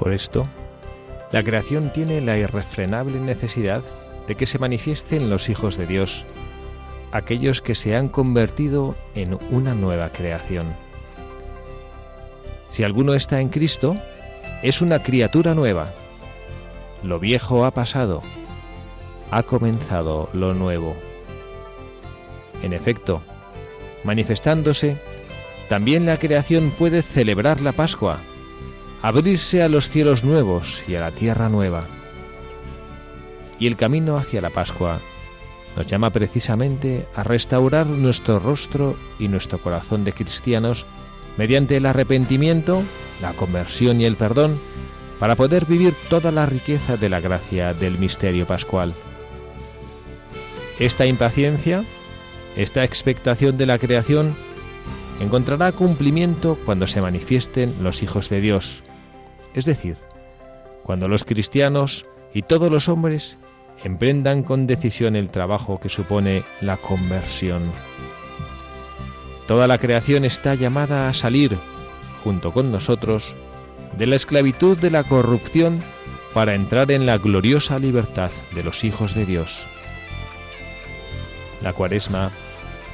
Por esto, la creación tiene la irrefrenable necesidad de que se manifiesten los hijos de Dios, aquellos que se han convertido en una nueva creación. Si alguno está en Cristo, es una criatura nueva. Lo viejo ha pasado, ha comenzado lo nuevo. En efecto, manifestándose, también la creación puede celebrar la Pascua, abrirse a los cielos nuevos y a la tierra nueva. Y el camino hacia la Pascua nos llama precisamente a restaurar nuestro rostro y nuestro corazón de cristianos mediante el arrepentimiento, la conversión y el perdón, para poder vivir toda la riqueza de la gracia del misterio pascual. Esta impaciencia, esta expectación de la creación, encontrará cumplimiento cuando se manifiesten los hijos de Dios, es decir, cuando los cristianos y todos los hombres emprendan con decisión el trabajo que supone la conversión. Toda la creación está llamada a salir, junto con nosotros, de la esclavitud de la corrupción para entrar en la gloriosa libertad de los hijos de Dios. La cuaresma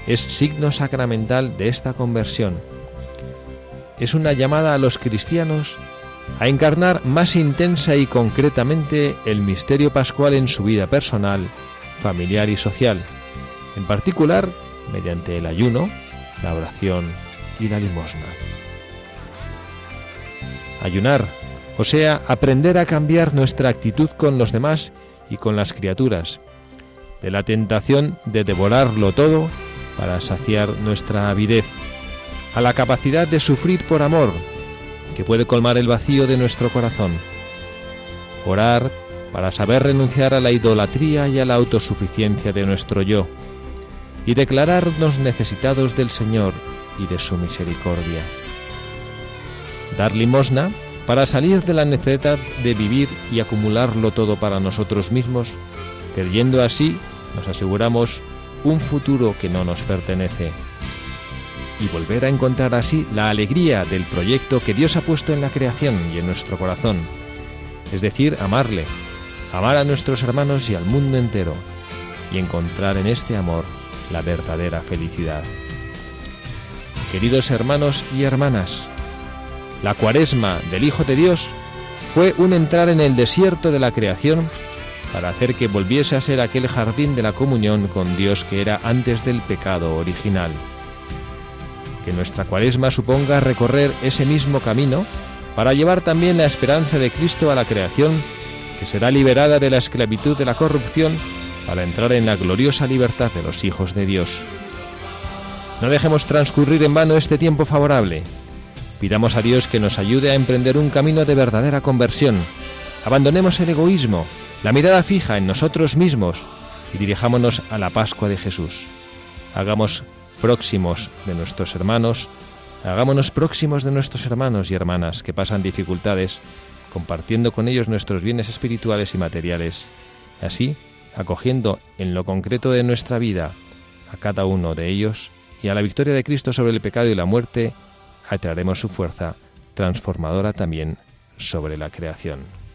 es signo sacramental de esta conversión. Es una llamada a los cristianos a encarnar más intensa y concretamente el misterio pascual en su vida personal, familiar y social, en particular mediante el ayuno, la oración y la limosna. Ayunar, o sea, aprender a cambiar nuestra actitud con los demás y con las criaturas, de la tentación de devorarlo todo para saciar nuestra avidez, a la capacidad de sufrir por amor, que puede colmar el vacío de nuestro corazón. Orar para saber renunciar a la idolatría y a la autosuficiencia de nuestro yo, y declararnos necesitados del Señor y de su misericordia. Dar limosna para salir de la necesidad de vivir y acumularlo todo para nosotros mismos, creyendo así nos aseguramos un futuro que no nos pertenece y volver a encontrar así la alegría del proyecto que Dios ha puesto en la creación y en nuestro corazón, es decir, amarle, amar a nuestros hermanos y al mundo entero, y encontrar en este amor la verdadera felicidad. Queridos hermanos y hermanas, la cuaresma del Hijo de Dios fue un entrar en el desierto de la creación para hacer que volviese a ser aquel jardín de la comunión con Dios que era antes del pecado original que nuestra cuaresma suponga recorrer ese mismo camino para llevar también la esperanza de Cristo a la creación, que será liberada de la esclavitud de la corrupción para entrar en la gloriosa libertad de los hijos de Dios. No dejemos transcurrir en vano este tiempo favorable. Pidamos a Dios que nos ayude a emprender un camino de verdadera conversión. Abandonemos el egoísmo, la mirada fija en nosotros mismos y dirijámonos a la Pascua de Jesús. Hagamos próximos de nuestros hermanos, hagámonos próximos de nuestros hermanos y hermanas que pasan dificultades, compartiendo con ellos nuestros bienes espirituales y materiales, así acogiendo en lo concreto de nuestra vida a cada uno de ellos y a la victoria de Cristo sobre el pecado y la muerte, atraeremos su fuerza transformadora también sobre la creación.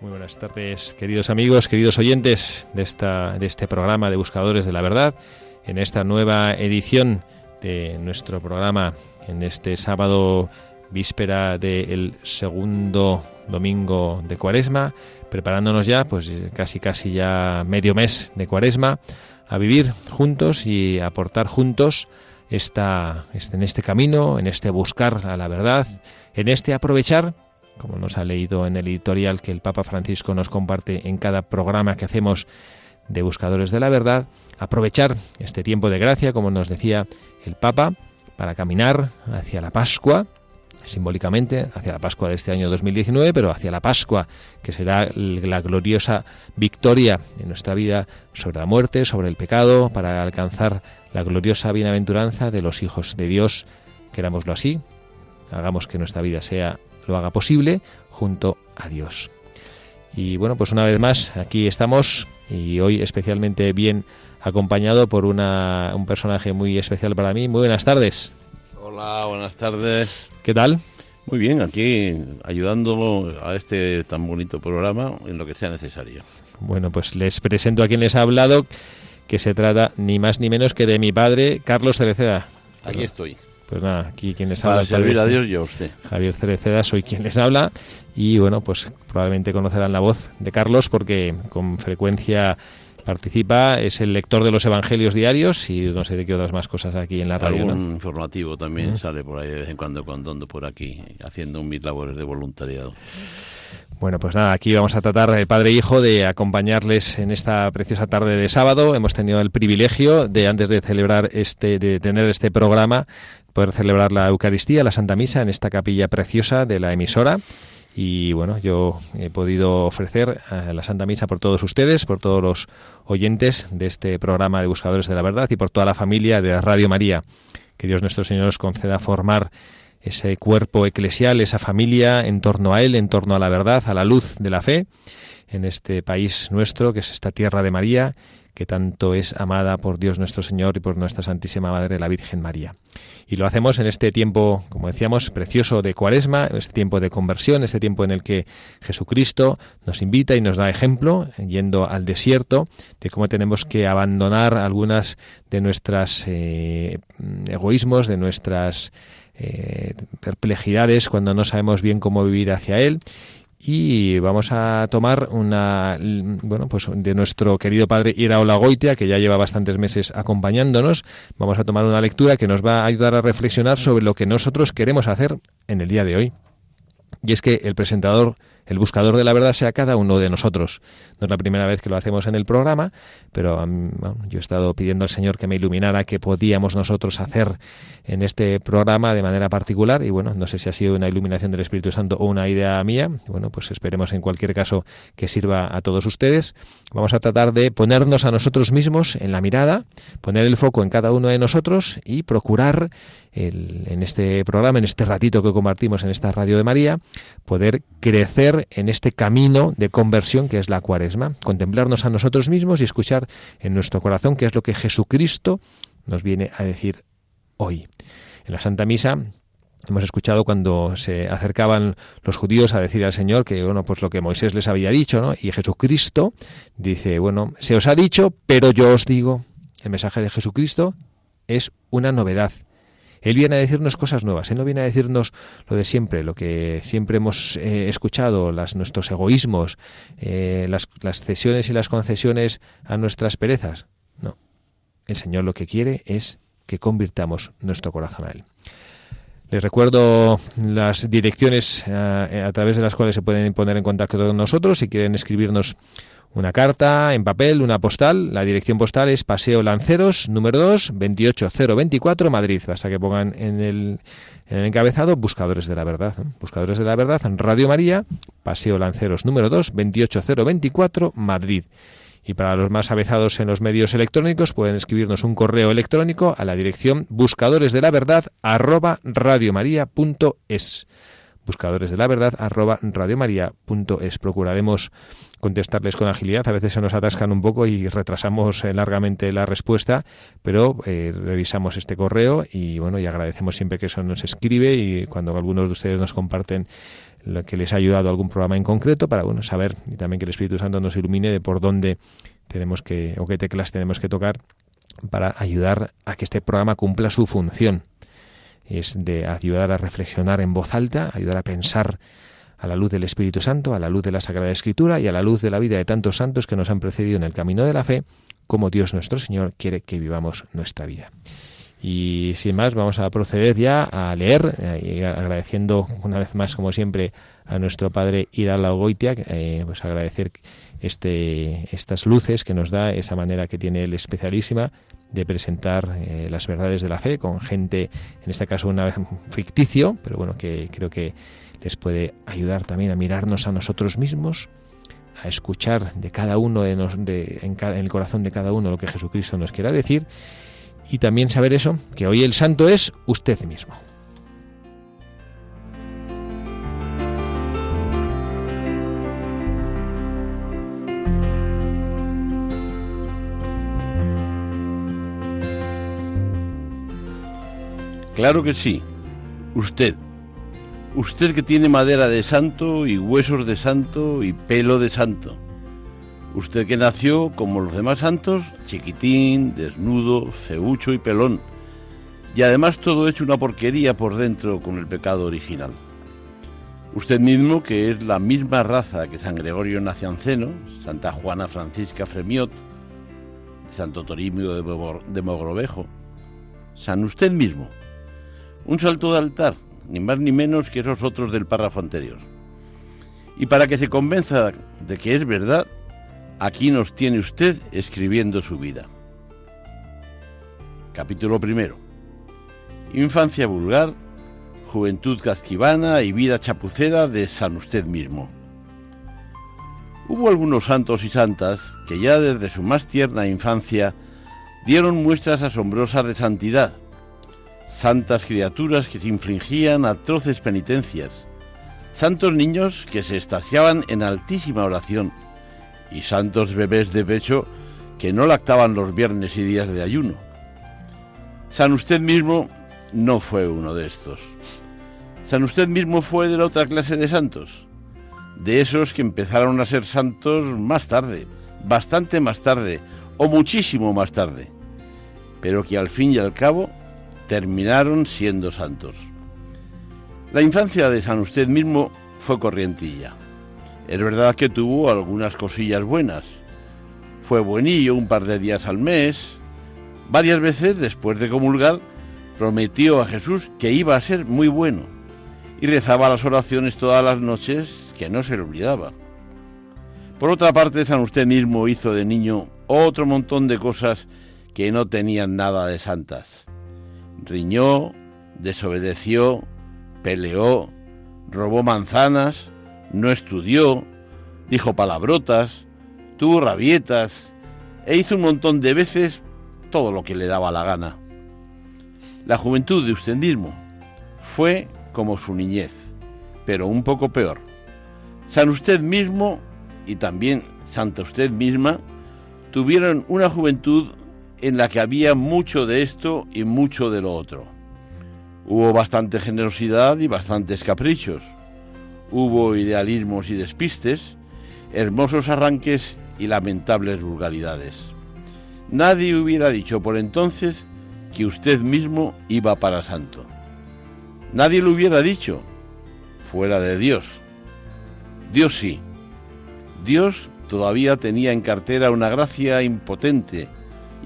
Muy buenas tardes, queridos amigos, queridos oyentes de, esta, de este programa de Buscadores de la Verdad, en esta nueva edición de nuestro programa, en este sábado víspera del segundo domingo de Cuaresma, preparándonos ya, pues casi casi ya medio mes de Cuaresma, a vivir juntos y aportar juntos esta, este, en este camino, en este buscar a la verdad, en este aprovechar como nos ha leído en el editorial que el Papa Francisco nos comparte en cada programa que hacemos de Buscadores de la Verdad, aprovechar este tiempo de gracia, como nos decía el Papa, para caminar hacia la Pascua, simbólicamente hacia la Pascua de este año 2019, pero hacia la Pascua, que será la gloriosa victoria en nuestra vida sobre la muerte, sobre el pecado, para alcanzar la gloriosa bienaventuranza de los hijos de Dios, querámoslo así, hagamos que nuestra vida sea lo haga posible junto a Dios. Y bueno, pues una vez más, aquí estamos y hoy especialmente bien acompañado por una, un personaje muy especial para mí. Muy buenas tardes. Hola, buenas tardes. ¿Qué tal? Muy bien, aquí ayudándolo a este tan bonito programa en lo que sea necesario. Bueno, pues les presento a quien les ha hablado, que se trata ni más ni menos que de mi padre, Carlos Cereceda. Aquí estoy. Pues nada, aquí quien les Para habla. servir a Javier- Dios y a usted. Javier Cereceda, soy quien les habla y bueno, pues probablemente conocerán la voz de Carlos porque con frecuencia participa, es el lector de los evangelios diarios y no sé de qué otras más cosas aquí en la radio. ¿no? Algún informativo también sale por ahí de vez en cuando cuando ando por aquí haciendo mis labores de voluntariado. Bueno, pues nada, aquí vamos a tratar, eh, padre e hijo, de acompañarles en esta preciosa tarde de sábado. Hemos tenido el privilegio de, antes de celebrar este, de tener este programa, poder celebrar la Eucaristía, la Santa Misa, en esta capilla preciosa de la emisora. Y bueno, yo he podido ofrecer eh, la Santa Misa por todos ustedes, por todos los oyentes de este programa de Buscadores de la Verdad y por toda la familia de Radio María. Que Dios nuestro Señor nos conceda formar ese cuerpo eclesial, esa familia en torno a Él, en torno a la verdad, a la luz de la fe, en este país nuestro, que es esta tierra de María, que tanto es amada por Dios nuestro Señor y por nuestra Santísima Madre, la Virgen María. Y lo hacemos en este tiempo, como decíamos, precioso de Cuaresma, este tiempo de conversión, este tiempo en el que Jesucristo nos invita y nos da ejemplo, yendo al desierto, de cómo tenemos que abandonar algunas de nuestras eh, egoísmos, de nuestras eh, perplejidades cuando no sabemos bien cómo vivir hacia Él. Y vamos a tomar una, bueno, pues de nuestro querido padre Iraola Goitia, que ya lleva bastantes meses acompañándonos. Vamos a tomar una lectura que nos va a ayudar a reflexionar sobre lo que nosotros queremos hacer en el día de hoy. Y es que el presentador, el buscador de la verdad sea cada uno de nosotros. No es la primera vez que lo hacemos en el programa, pero yo he estado pidiendo al Señor que me iluminara qué podíamos nosotros hacer en este programa de manera particular. Y bueno, no sé si ha sido una iluminación del Espíritu Santo o una idea mía. Bueno, pues esperemos en cualquier caso que sirva a todos ustedes. Vamos a tratar de ponernos a nosotros mismos en la mirada, poner el foco en cada uno de nosotros y procurar el, en este programa, en este ratito que compartimos en esta radio de María, poder crecer en este camino de conversión que es la cuaresma, contemplarnos a nosotros mismos y escuchar en nuestro corazón qué es lo que Jesucristo nos viene a decir hoy. En la Santa Misa Hemos escuchado cuando se acercaban los judíos a decir al Señor que, bueno, pues lo que Moisés les había dicho, ¿no? Y Jesucristo dice, bueno, se os ha dicho, pero yo os digo. El mensaje de Jesucristo es una novedad. Él viene a decirnos cosas nuevas, Él no viene a decirnos lo de siempre, lo que siempre hemos eh, escuchado, las, nuestros egoísmos, eh, las, cesiones y las concesiones a nuestras perezas. No, el Señor lo que quiere es que convirtamos nuestro corazón a Él. Les recuerdo las direcciones eh, a través de las cuales se pueden poner en contacto con nosotros si quieren escribirnos una carta en papel, una postal. La dirección postal es Paseo Lanceros, número 2, 28024, Madrid. Basta que pongan en el, en el encabezado Buscadores de la Verdad. Buscadores de la Verdad, Radio María, Paseo Lanceros, número 2, 28024, Madrid. Y para los más avezados en los medios electrónicos pueden escribirnos un correo electrónico a la dirección buscadores de la verdad arroba radiomaria.es buscadores de la verdad arroba radiomaria.es. Procuraremos contestarles con agilidad. A veces se nos atascan un poco y retrasamos eh, largamente la respuesta, pero eh, revisamos este correo y bueno, y agradecemos siempre que eso nos escribe y cuando algunos de ustedes nos comparten lo que les ha ayudado algún programa en concreto para bueno saber y también que el Espíritu Santo nos ilumine de por dónde tenemos que o qué teclas tenemos que tocar para ayudar a que este programa cumpla su función es de ayudar a reflexionar en voz alta, ayudar a pensar a la luz del Espíritu Santo, a la luz de la Sagrada Escritura y a la luz de la vida de tantos santos que nos han precedido en el camino de la fe, como Dios nuestro Señor quiere que vivamos nuestra vida. Y sin más, vamos a proceder ya a leer, eh, agradeciendo una vez más, como siempre, a nuestro padre Irala Ogoitia, eh, pues agradecer este, estas luces que nos da, esa manera que tiene él especialísima de presentar eh, las verdades de la fe con gente, en este caso una vez ficticio, pero bueno, que creo que les puede ayudar también a mirarnos a nosotros mismos, a escuchar de cada uno de, nos, de en, en el corazón de cada uno lo que Jesucristo nos quiera decir y también saber eso, que hoy el santo es usted mismo. Claro que sí. Usted. Usted que tiene madera de santo y huesos de santo y pelo de santo. Usted que nació como los demás santos, chiquitín, desnudo, feucho y pelón. Y además todo hecho una porquería por dentro con el pecado original. Usted mismo que es la misma raza que San Gregorio Nacianceno, Santa Juana Francisca Fremiot, Santo Torimio de Mogrovejo, San usted mismo, un salto de altar, ni más ni menos que esos otros del párrafo anterior. Y para que se convenza de que es verdad, aquí nos tiene usted escribiendo su vida. Capítulo primero. Infancia vulgar, juventud casquivana y vida chapucera de San usted mismo. Hubo algunos santos y santas que ya desde su más tierna infancia dieron muestras asombrosas de santidad, santas criaturas que se infligían atroces penitencias, santos niños que se estasiaban en altísima oración y santos bebés de pecho que no lactaban los viernes y días de ayuno. San usted mismo no fue uno de estos. San usted mismo fue de la otra clase de santos, de esos que empezaron a ser santos más tarde, bastante más tarde o muchísimo más tarde, pero que al fin y al cabo terminaron siendo santos. La infancia de San Usted mismo fue corrientilla. Es verdad que tuvo algunas cosillas buenas. Fue buenillo un par de días al mes. Varias veces después de comulgar prometió a Jesús que iba a ser muy bueno y rezaba las oraciones todas las noches que no se le olvidaba. Por otra parte, San Usted mismo hizo de niño otro montón de cosas que no tenían nada de santas riñó, desobedeció, peleó, robó manzanas, no estudió, dijo palabrotas, tuvo rabietas e hizo un montón de veces todo lo que le daba la gana. La juventud de usted mismo fue como su niñez, pero un poco peor. San usted mismo y también Santa usted misma tuvieron una juventud en la que había mucho de esto y mucho de lo otro. Hubo bastante generosidad y bastantes caprichos. Hubo idealismos y despistes, hermosos arranques y lamentables vulgaridades. Nadie hubiera dicho por entonces que usted mismo iba para santo. Nadie lo hubiera dicho, fuera de Dios. Dios sí. Dios todavía tenía en cartera una gracia impotente,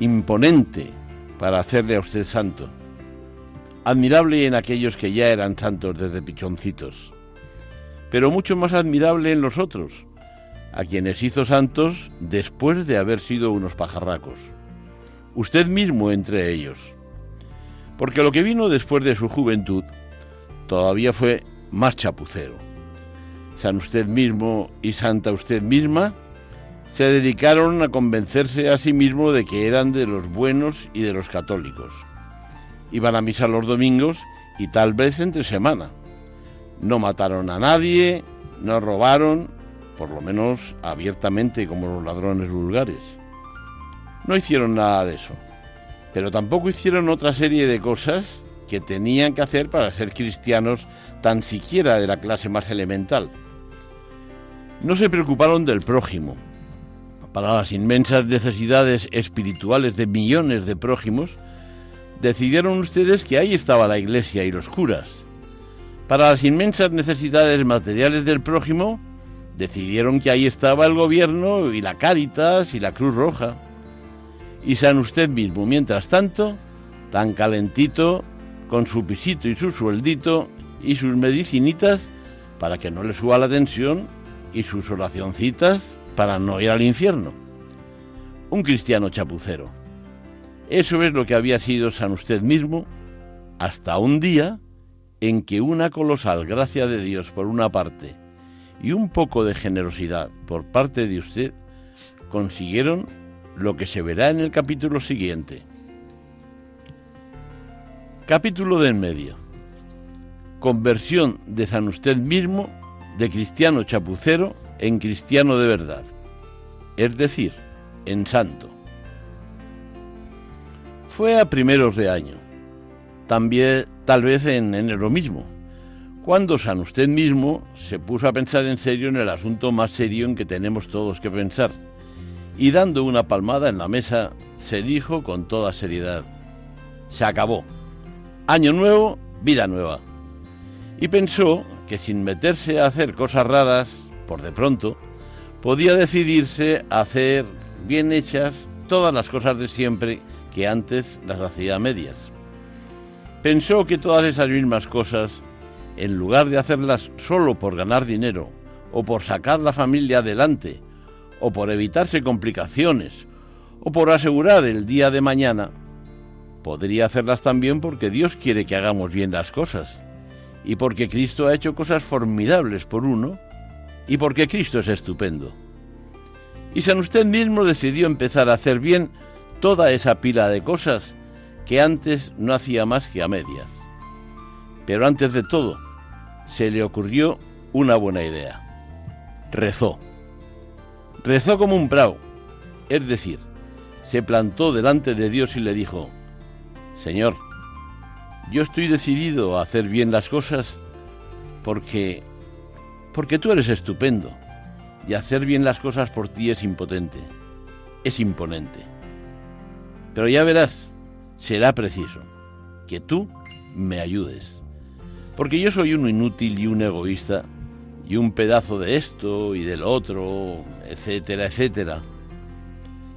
imponente para hacerle a usted santo. Admirable en aquellos que ya eran santos desde pichoncitos, pero mucho más admirable en los otros, a quienes hizo santos después de haber sido unos pajarracos. Usted mismo entre ellos. Porque lo que vino después de su juventud todavía fue más chapucero. San usted mismo y santa usted misma se dedicaron a convencerse a sí mismo de que eran de los buenos y de los católicos. Iban a misa los domingos y tal vez entre semana. No mataron a nadie, no robaron, por lo menos abiertamente como los ladrones vulgares. No hicieron nada de eso, pero tampoco hicieron otra serie de cosas que tenían que hacer para ser cristianos tan siquiera de la clase más elemental. No se preocuparon del prójimo. Para las inmensas necesidades espirituales de millones de prójimos, decidieron ustedes que ahí estaba la iglesia y los curas. Para las inmensas necesidades materiales del prójimo, decidieron que ahí estaba el gobierno y la Cáritas y la Cruz Roja. Y San usted mismo, mientras tanto, tan calentito, con su pisito y su sueldito y sus medicinitas para que no le suba la tensión y sus oracioncitas para no ir al infierno. Un cristiano chapucero. Eso es lo que había sido San usted mismo hasta un día en que una colosal gracia de Dios por una parte y un poco de generosidad por parte de usted consiguieron lo que se verá en el capítulo siguiente. Capítulo de en medio. Conversión de San usted mismo de cristiano chapucero en cristiano de verdad, es decir, en santo. Fue a primeros de año, también tal vez en enero mismo, cuando San usted mismo se puso a pensar en serio en el asunto más serio en que tenemos todos que pensar, y dando una palmada en la mesa, se dijo con toda seriedad, se acabó, año nuevo, vida nueva. Y pensó que sin meterse a hacer cosas raras, por de pronto, podía decidirse a hacer bien hechas todas las cosas de siempre que antes las hacía a medias. Pensó que todas esas mismas cosas, en lugar de hacerlas solo por ganar dinero, o por sacar la familia adelante, o por evitarse complicaciones, o por asegurar el día de mañana, podría hacerlas también porque Dios quiere que hagamos bien las cosas y porque Cristo ha hecho cosas formidables por uno, y porque Cristo es estupendo. Y San usted mismo decidió empezar a hacer bien toda esa pila de cosas que antes no hacía más que a medias. Pero antes de todo, se le ocurrió una buena idea. Rezó. Rezó como un prao, es decir, se plantó delante de Dios y le dijo, Señor, yo estoy decidido a hacer bien las cosas porque porque tú eres estupendo y hacer bien las cosas por ti es impotente, es imponente. Pero ya verás, será preciso que tú me ayudes, porque yo soy un inútil y un egoísta y un pedazo de esto y del otro, etcétera, etcétera.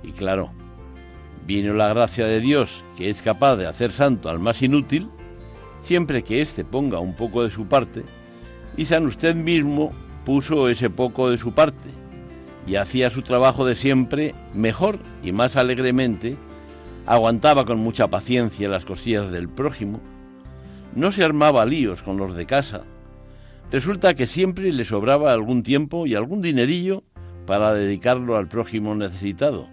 Y claro, vino la gracia de Dios que es capaz de hacer santo al más inútil siempre que éste ponga un poco de su parte, y San usted mismo puso ese poco de su parte y hacía su trabajo de siempre mejor y más alegremente, aguantaba con mucha paciencia las cosillas del prójimo, no se armaba líos con los de casa, resulta que siempre le sobraba algún tiempo y algún dinerillo para dedicarlo al prójimo necesitado.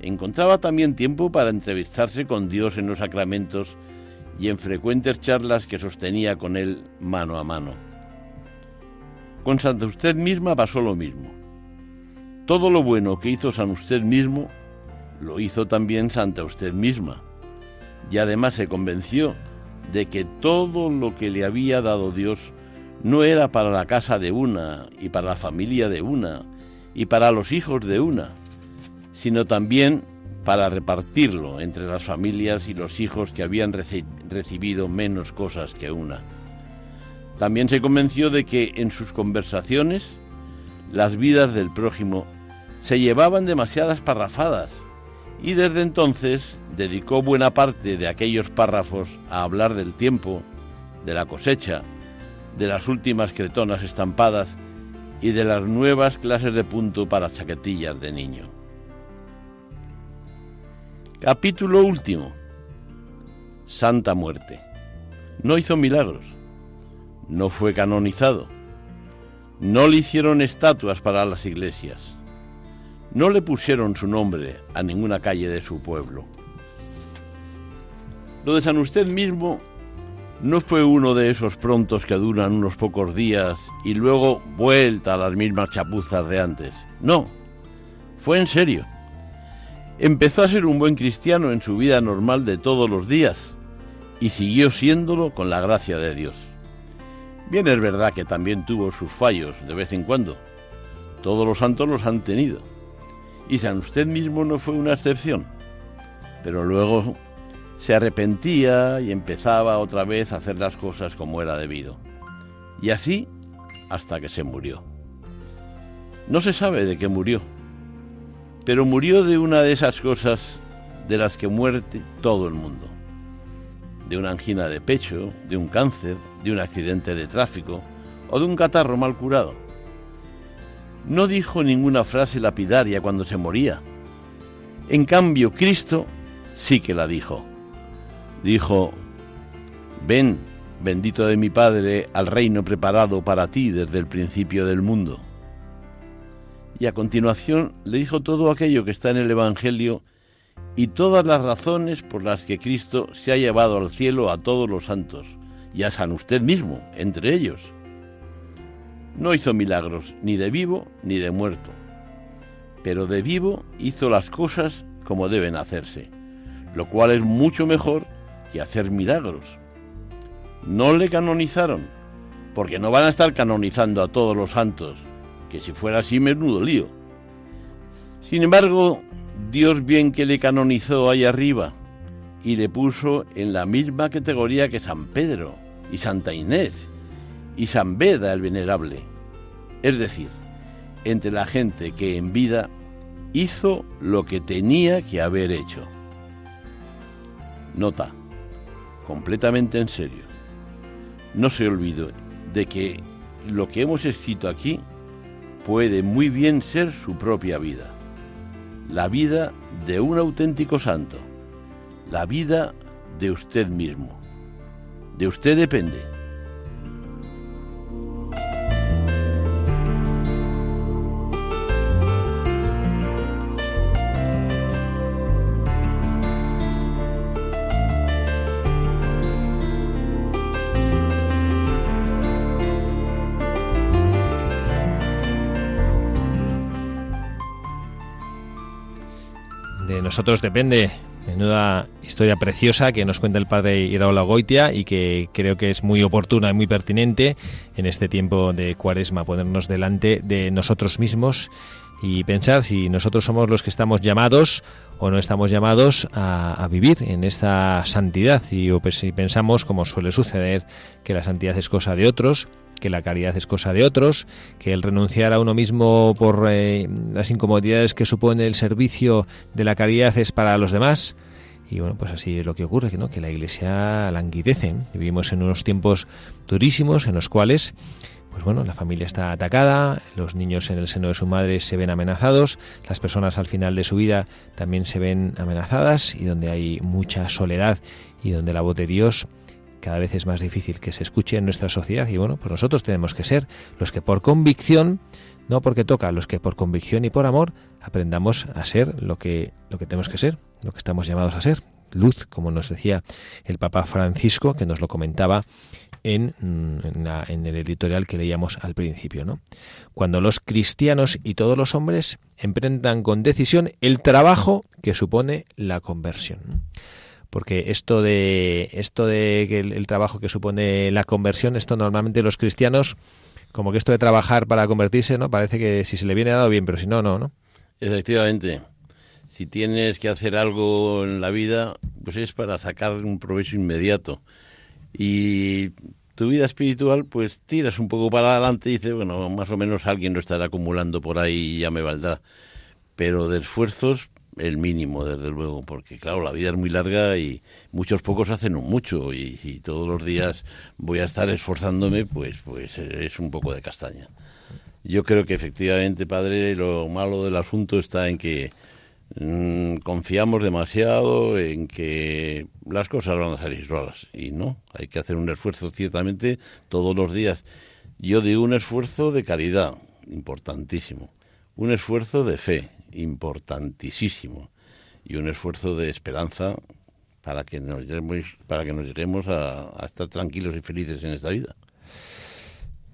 Encontraba también tiempo para entrevistarse con Dios en los sacramentos y en frecuentes charlas que sostenía con él mano a mano. Con Santa Usted misma pasó lo mismo. Todo lo bueno que hizo San Usted mismo, lo hizo también Santa Usted misma. Y además se convenció de que todo lo que le había dado Dios no era para la casa de una y para la familia de una y para los hijos de una, sino también para repartirlo entre las familias y los hijos que habían recibido menos cosas que una. También se convenció de que en sus conversaciones las vidas del prójimo se llevaban demasiadas parrafadas y desde entonces dedicó buena parte de aquellos párrafos a hablar del tiempo, de la cosecha, de las últimas cretonas estampadas y de las nuevas clases de punto para chaquetillas de niño. Capítulo último. Santa Muerte. No hizo milagros. No fue canonizado. No le hicieron estatuas para las iglesias. No le pusieron su nombre a ninguna calle de su pueblo. Lo de San Usted mismo no fue uno de esos prontos que duran unos pocos días y luego vuelta a las mismas chapuzas de antes. No, fue en serio. Empezó a ser un buen cristiano en su vida normal de todos los días y siguió siéndolo con la gracia de Dios. Bien es verdad que también tuvo sus fallos de vez en cuando. Todos los santos los han tenido. Y San usted mismo no fue una excepción. Pero luego se arrepentía y empezaba otra vez a hacer las cosas como era debido. Y así hasta que se murió. No se sabe de qué murió, pero murió de una de esas cosas de las que muerte todo el mundo. De una angina de pecho, de un cáncer, de un accidente de tráfico o de un catarro mal curado. No dijo ninguna frase lapidaria cuando se moría. En cambio, Cristo sí que la dijo dijo, ven, bendito de mi Padre, al reino preparado para ti desde el principio del mundo. Y a continuación le dijo todo aquello que está en el Evangelio y todas las razones por las que Cristo se ha llevado al cielo a todos los santos, y a San usted mismo, entre ellos. No hizo milagros ni de vivo ni de muerto, pero de vivo hizo las cosas como deben hacerse, lo cual es mucho mejor que hacer milagros. No le canonizaron, porque no van a estar canonizando a todos los santos, que si fuera así menudo lío. Sin embargo, Dios bien que le canonizó ahí arriba y le puso en la misma categoría que San Pedro y Santa Inés y San Beda el Venerable. Es decir, entre la gente que en vida hizo lo que tenía que haber hecho. Nota completamente en serio. No se olvide de que lo que hemos escrito aquí puede muy bien ser su propia vida. La vida de un auténtico santo. La vida de usted mismo. De usted depende. nosotros depende. Menuda historia preciosa que nos cuenta el padre Iraola Goitia y que creo que es muy oportuna y muy pertinente en este tiempo de cuaresma, ponernos delante de nosotros mismos y pensar si nosotros somos los que estamos llamados o no estamos llamados a, vivir en esta santidad. Y o pues, si pensamos, como suele suceder, que la santidad es cosa de otros, que la caridad es cosa de otros, que el renunciar a uno mismo por eh, las incomodidades que supone el servicio de la caridad es para los demás. Y bueno, pues así es lo que ocurre, ¿no? que la Iglesia languidece. Vivimos en unos tiempos durísimos en los cuales pues bueno, la familia está atacada, los niños en el seno de su madre se ven amenazados, las personas al final de su vida también se ven amenazadas y donde hay mucha soledad y donde la voz de Dios cada vez es más difícil que se escuche en nuestra sociedad y bueno, pues nosotros tenemos que ser los que por convicción, no porque toca, los que por convicción y por amor aprendamos a ser lo que lo que tenemos que ser, lo que estamos llamados a ser, luz, como nos decía el Papa Francisco, que nos lo comentaba en, mm, en, el editorial que leíamos al principio. ¿no? Cuando los cristianos y todos los hombres emprendan con decisión el trabajo que supone la conversión porque esto de esto de que el, trabajo que supone la conversión, esto normalmente los cristianos como que esto de trabajar para convertirse, ¿no? Parece que si se le viene dado bien, pero si no, no, ¿no? Efectivamente. Si tienes que hacer algo en la vida, pues es para sacar un provecho inmediato. Y tu vida espiritual, pues tiras un poco para adelante y dices, bueno, más o menos alguien lo estará acumulando por ahí y ya me valdrá. Pero de esfuerzos, el mínimo, desde luego, porque claro, la vida es muy larga y muchos pocos hacen un mucho y, todos los días voy a estar esforzándome, pues, pues es un poco de castaña. Yo creo que efectivamente, padre, lo malo del asunto está en que mm, confiamos demasiado en que las cosas van a salir solas y no, hay que hacer un esfuerzo ciertamente todos los días. Yo digo un esfuerzo de caridad, importantísimo, un esfuerzo de fe, importantísimo y un esfuerzo de esperanza para que nos lleguemos, para que nos lleguemos a, estar tranquilos y felices en esta vida.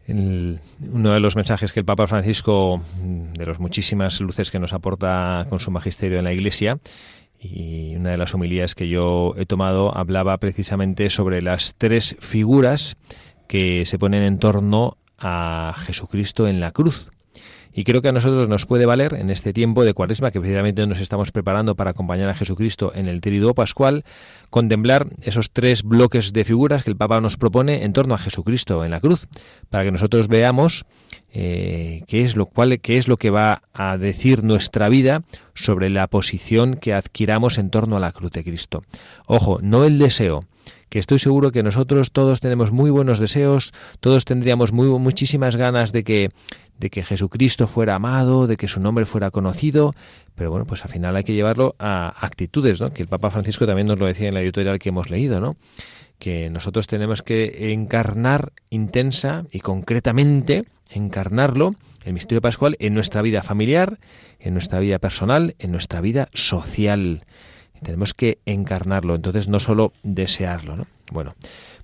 uno de los mensajes que el Papa Francisco, de las muchísimas luces que nos aporta con su magisterio en la Iglesia, y una de las homilías que yo he tomado hablaba precisamente sobre las tres figuras que se ponen en torno a Jesucristo en la cruz. Y creo que a nosotros nos puede valer en este tiempo de cuaresma, que precisamente nos estamos preparando para acompañar a Jesucristo en el Triduo Pascual, contemplar esos tres bloques de figuras que el Papa nos propone en torno a Jesucristo en la cruz, para que nosotros veamos eh, qué, es lo, qué es lo que va a decir nuestra vida sobre la posición que adquiramos en torno a la cruz de Cristo. Ojo, no el deseo, que estoy seguro que nosotros todos tenemos muy buenos deseos, todos tendríamos muy, muchísimas ganas de que, de que Jesucristo fuera amado, de que su nombre fuera conocido, pero bueno, pues al final hay que llevarlo a actitudes, ¿no? Que el Papa Francisco también nos lo decía en la editorial que hemos leído, ¿no? Que nosotros tenemos que encarnar intensa y concretamente, encarnarlo, el misterio pascual, en nuestra vida familiar, en nuestra vida personal, en nuestra vida social. Tenemos que encarnarlo, entonces no solo desearlo, ¿no? Bueno,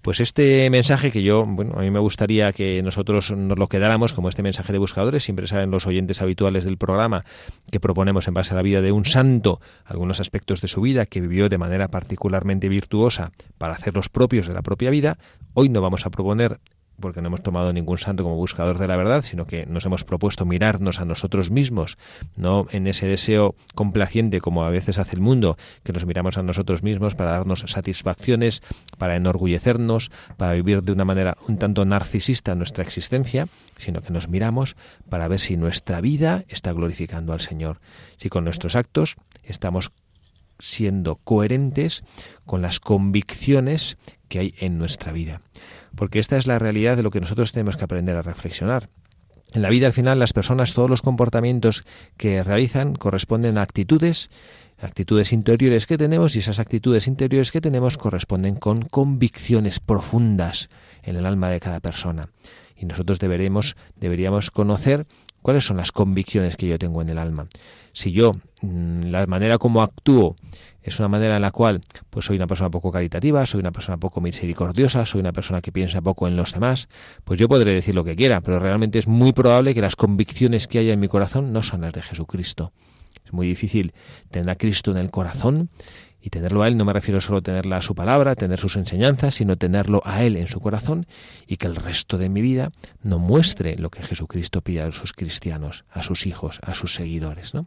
pues este mensaje que yo, bueno, a mí me gustaría que nosotros nos lo quedáramos como este mensaje de buscadores, siempre saben los oyentes habituales del programa que proponemos en base a la vida de un santo, algunos aspectos de su vida que vivió de manera particularmente virtuosa para hacerlos propios de la propia vida. Hoy no vamos a proponer porque no hemos tomado ningún santo como buscador de la verdad, sino que nos hemos propuesto mirarnos a nosotros mismos, no en ese deseo complaciente como a veces hace el mundo, que nos miramos a nosotros mismos para darnos satisfacciones, para enorgullecernos, para vivir de una manera un tanto narcisista nuestra existencia, sino que nos miramos para ver si nuestra vida está glorificando al Señor, si con nuestros actos estamos siendo coherentes con las convicciones que hay en nuestra vida porque esta es la realidad de lo que nosotros tenemos que aprender a reflexionar. En la vida al final las personas, todos los comportamientos que realizan corresponden a actitudes, actitudes interiores que tenemos y esas actitudes interiores que tenemos corresponden con convicciones profundas en el alma de cada persona. Y nosotros deberemos, deberíamos conocer cuáles son las convicciones que yo tengo en el alma. Si yo, mm, la manera como actúo es una manera en la cual pues soy una persona poco caritativa, soy una persona poco misericordiosa, soy una persona que piensa poco en los demás, pues yo podré decir lo que quiera, pero realmente es muy probable que las convicciones que haya en mi corazón no son las de Jesucristo. Es muy difícil tener a Cristo en el corazón y tenerlo a Él no me refiero solo a tenerla a su palabra, tener sus enseñanzas, sino tenerlo a Él en su corazón y que el resto de mi vida no muestre lo que Jesucristo pide a sus cristianos, a sus hijos, a sus seguidores. ¿no?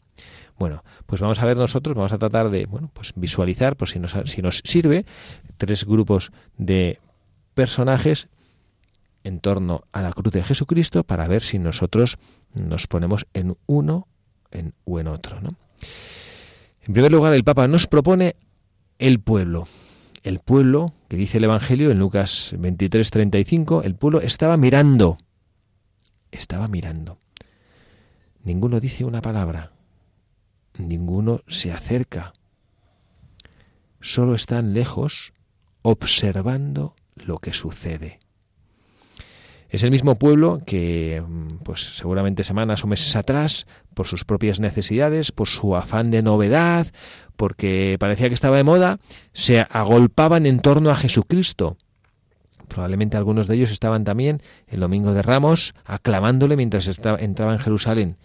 Bueno, pues vamos a ver nosotros, vamos a tratar de bueno, pues visualizar, nos, si nos sirve, tres grupos de personajes en torno a la cruz de Jesucristo para ver si nosotros nos ponemos en uno en, o en otro. ¿no? En primer lugar, el Papa nos propone el pueblo. El pueblo, que dice el Evangelio en Lucas 23, 35, el pueblo estaba mirando. Estaba mirando. Ninguno dice una palabra ninguno se acerca. Solo están lejos observando lo que sucede. Es el mismo pueblo que, mm, pues seguramente semanas o meses atrás, por sus propias necesidades, por su afán de novedad, porque parecía que estaba de moda, se agolpaban en torno a Jesucristo. Probablemente algunos de ellos estaban también el domingo de Ramos aclamándole mientras entraba en Jerusalén,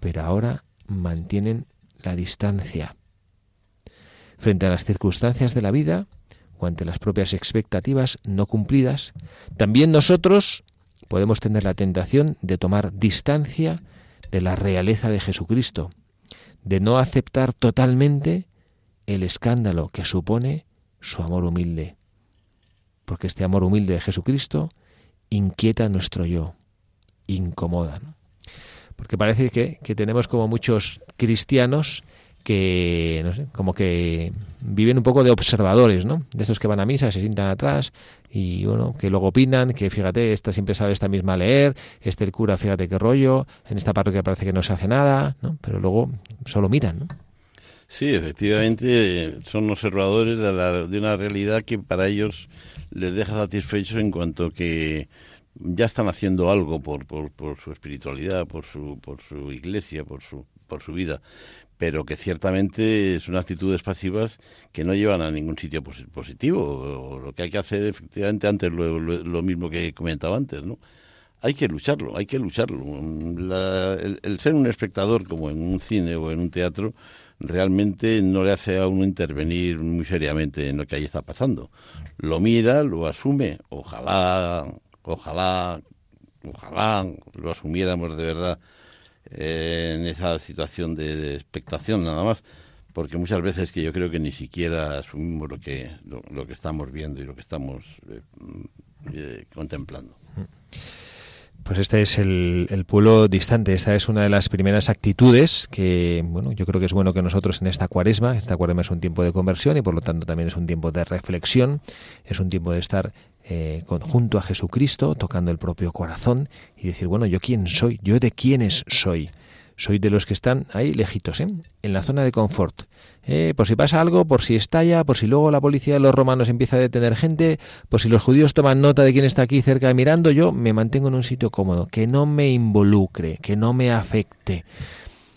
pero ahora mantienen la distancia. Frente a las circunstancias de la vida o ante las propias expectativas no cumplidas, también nosotros podemos tener la tentación de tomar distancia de la realeza de Jesucristo, de no aceptar totalmente el escándalo que supone su amor humilde. Porque este amor humilde de Jesucristo inquieta nuestro yo, incomoda porque parece que, tenemos como muchos cristianos que, no sé, como que viven un poco de observadores, ¿no? De estos que van a misa, se sientan atrás y, bueno, que luego opinan, que fíjate, esta siempre sabe esta misma leer, este el cura, fíjate qué rollo, en esta parroquia parece que no se hace nada, ¿no? Pero luego solo miran, ¿no? Sí, efectivamente, son observadores de, de una realidad que para ellos les deja satisfechos en cuanto que ya están haciendo algo por, por, por, su espiritualidad, por su, por su iglesia, por su, por su vida, pero que ciertamente son actitudes pasivas que no llevan a ningún sitio positivo. lo que hay que hacer efectivamente antes lo, lo, mismo que he comentado antes, ¿no? Hay que lucharlo, hay que lucharlo. el, ser un espectador como en un cine o en un teatro realmente no le hace a uno intervenir muy seriamente en lo que ahí está pasando. Lo mira, lo asume, ojalá, ojalá, ojalá lo asumiéramos de verdad eh, en esa situación de, expectación nada más, porque muchas veces que yo creo que ni siquiera asumimos lo que, lo, que estamos viendo y lo que estamos eh, eh, contemplando. Pues este es el, pueblo distante. Esta es una de las primeras actitudes que, bueno, yo creo que es bueno que nosotros en esta cuaresma, esta cuaresma es un tiempo de conversión y por lo tanto también es un tiempo de reflexión, es un tiempo de estar eh, junto a Jesucristo, tocando el propio corazón y decir, bueno, ¿yo quién soy? ¿Yo de quiénes soy? Soy de los que están ahí lejitos, ¿eh? en la zona de confort. ¿eh? por si pasa algo, por si estalla, por si luego la policía de los romanos empieza a detener gente, por si los judíos toman nota de quién está aquí cerca mirando, yo me mantengo en un sitio cómodo, que no me involucre, que no me afecte.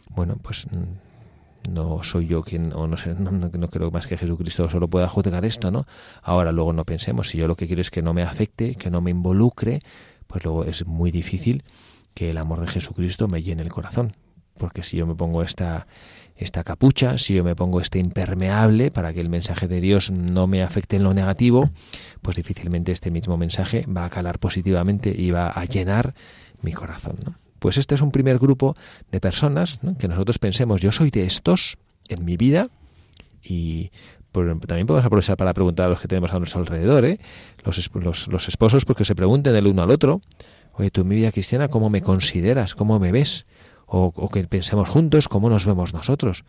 Bueno, pues mm, no soy yo quien, o no sé, no, creo más que Jesucristo solo pueda juzgar esto, ¿no? Ahora luego no pensemos, si yo lo que quiero es que no me afecte, que no me involucre, pues luego es muy difícil que el amor de Jesucristo me llene el corazón. Porque si yo me pongo esta, esta capucha, si yo me pongo este impermeable para que el mensaje de Dios no me afecte en lo negativo, pues difícilmente este mismo mensaje va a calar positivamente y va a llenar mi corazón, ¿no? Pues este es un primer grupo de personas que nosotros pensemos, yo soy de estos en mi vida y también podemos aprovechar para preguntar a los que tenemos a nuestro alrededor, ¿eh? los, los, esposos, porque se pregunten el uno al otro, oye, tú en mi vida cristiana, ¿cómo me consideras? ¿Cómo me ves? O, que pensemos juntos, ¿cómo nos vemos nosotros?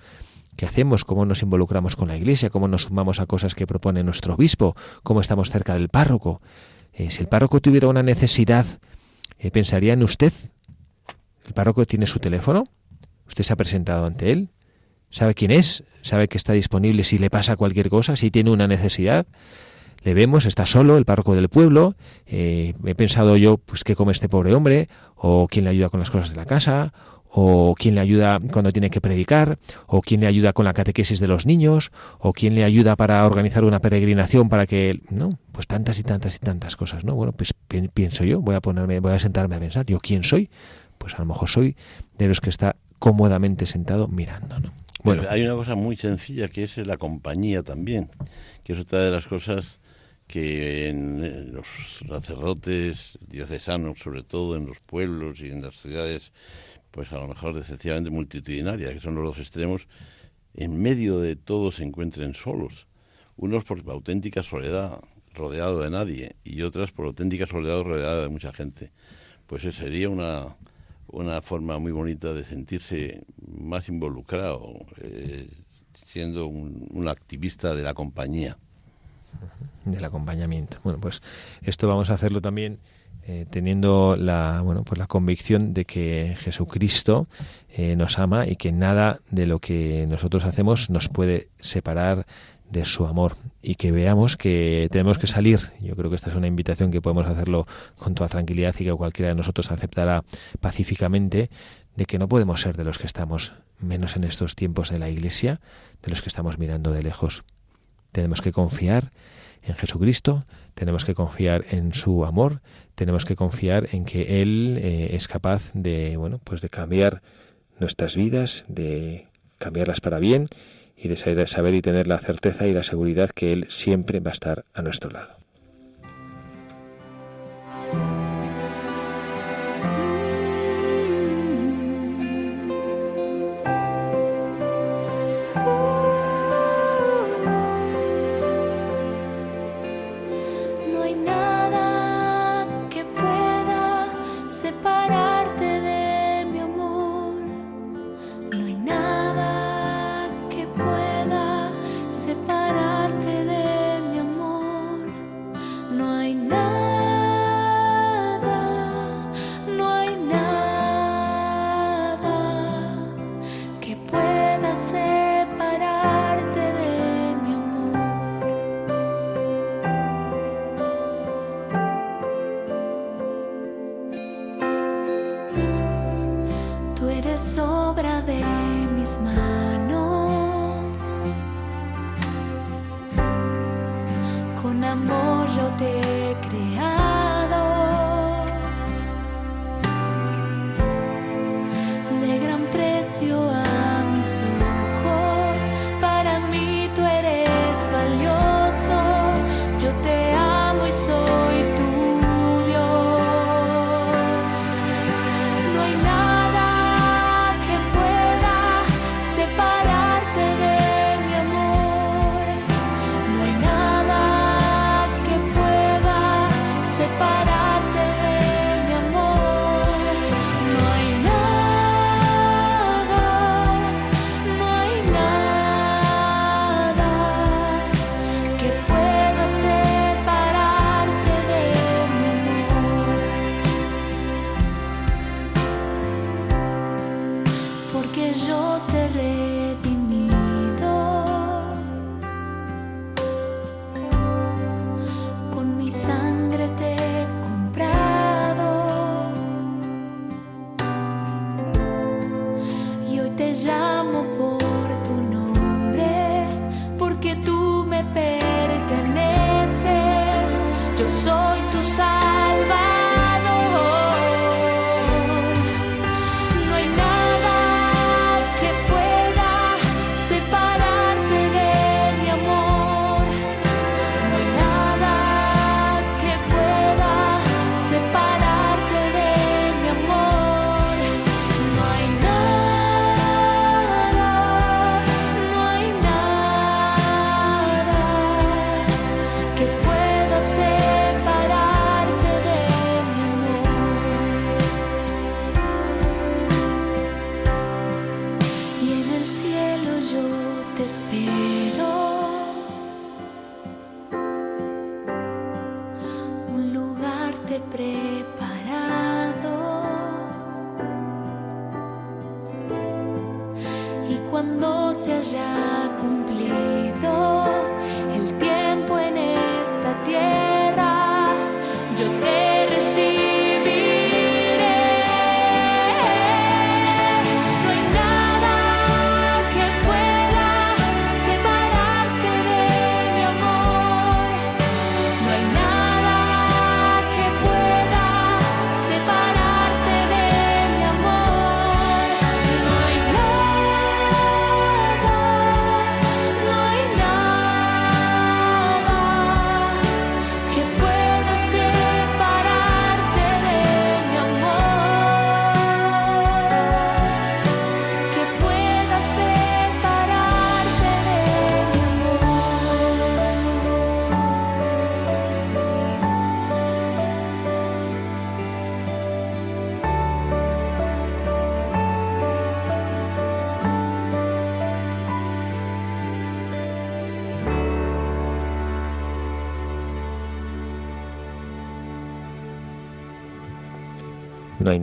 ¿Qué hacemos? ¿Cómo nos involucramos con la iglesia? ¿Cómo nos sumamos a cosas que propone nuestro obispo? ¿Cómo estamos cerca del párroco? Eh, si el párroco tuviera una necesidad, eh, ¿pensaría en usted? El párroco tiene su teléfono, usted se ha presentado ante él, sabe quién es, sabe que está disponible si le pasa cualquier cosa, si tiene una necesidad. Le vemos, está solo, el párroco del pueblo. Eh, he pensado yo, pues, qué come este pobre hombre, o quién le ayuda con las cosas de la casa, o quién le ayuda cuando tiene que predicar, o quién le ayuda con la catequesis de los niños, o quién le ayuda para organizar una peregrinación para que, ¿no? Pues tantas y tantas y tantas cosas, ¿no? Bueno, pues pienso yo, voy a ponerme, voy a sentarme a pensar, ¿yo quién soy? pues a lo mejor soy de los que está cómodamente sentado mirando, ¿no? Bueno, hay una cosa muy sencilla que es la compañía también, que es otra de las cosas que en los sacerdotes diocesanos, sobre todo en los pueblos y en las ciudades, pues a lo mejor sencillamente multitudinarias, que son los dos extremos, en medio de todo se encuentren solos. Unos por auténtica soledad, rodeado de nadie, y otras por auténtica soledad, rodeado de mucha gente. Pues sería una, una forma muy bonita de sentirse más involucrado, eh, siendo un, activista de la compañía. Del acompañamiento. Bueno, pues esto vamos a hacerlo también eh, teniendo la, bueno, pues la convicción de que Jesucristo eh, nos ama y que nada de lo que nosotros hacemos nos puede separar de su amor y que veamos que tenemos que salir. Yo creo que esta es una invitación que podemos hacerlo con toda tranquilidad y que cualquiera de nosotros aceptará pacíficamente de que no podemos ser de los que estamos menos en estos tiempos de la Iglesia, de los que estamos mirando de lejos. Tenemos que confiar en Jesucristo, tenemos que confiar en su amor, tenemos que confiar en que Él eh, es capaz de, bueno, pues de cambiar nuestras vidas, de cambiarlas para bien y de saber y tener la certeza y la seguridad que Él siempre va a estar a nuestro lado.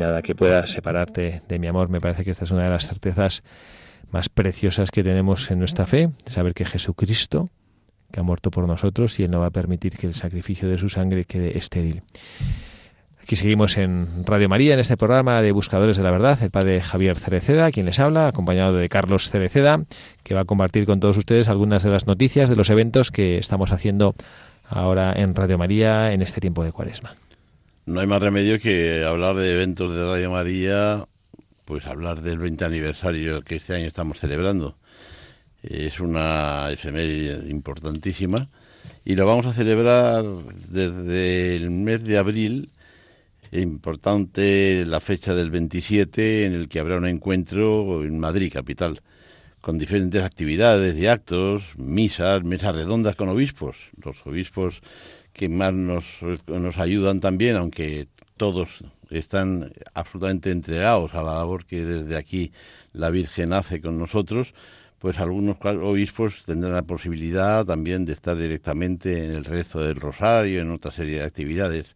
Nada que pueda separarte de mi amor. Me parece que esta es una de las certezas más preciosas que tenemos en nuestra fe, saber que Jesucristo, que ha muerto por nosotros, y Él no va a permitir que el sacrificio de su sangre quede estéril. Aquí seguimos en Radio María, en este programa de Buscadores de la Verdad, el padre Javier Cereceda, quien les habla, acompañado de Carlos Cereceda, que va a compartir con todos ustedes algunas de las noticias de los eventos que estamos haciendo ahora en Radio María en este tiempo de cuaresma. No hay más remedio que hablar de eventos de Radio María, pues hablar del 20 aniversario que este año estamos celebrando. Es una efeméride importantísima y lo vamos a celebrar desde el mes de abril. Importante la fecha del 27 en el que habrá un encuentro en Madrid, capital, con diferentes actividades y actos, misas, mesas redondas con obispos. Los obispos que más nos, nos ayudan también, aunque todos están absolutamente entregados a la labor que desde aquí la Virgen hace con nosotros, pues algunos obispos tendrán la posibilidad también de estar directamente en el resto del rosario, en otra serie de actividades.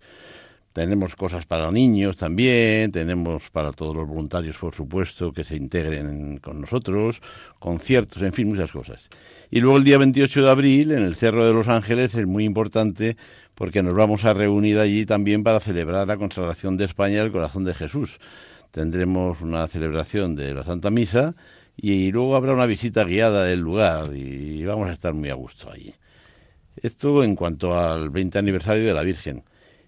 Tenemos cosas para niños también, tenemos para todos los voluntarios, por supuesto, que se integren con nosotros, conciertos, en fin, muchas cosas. Y luego el día 28 de abril, en el Cerro de los Ángeles, es muy importante porque nos vamos a reunir allí también para celebrar la consagración de España al corazón de Jesús. tendremos una celebración de la Santa Misa y luego habrá una visita guiada del lugar y vamos a estar muy a gusto allí. Esto en cuanto al 20 aniversario de la Virgen.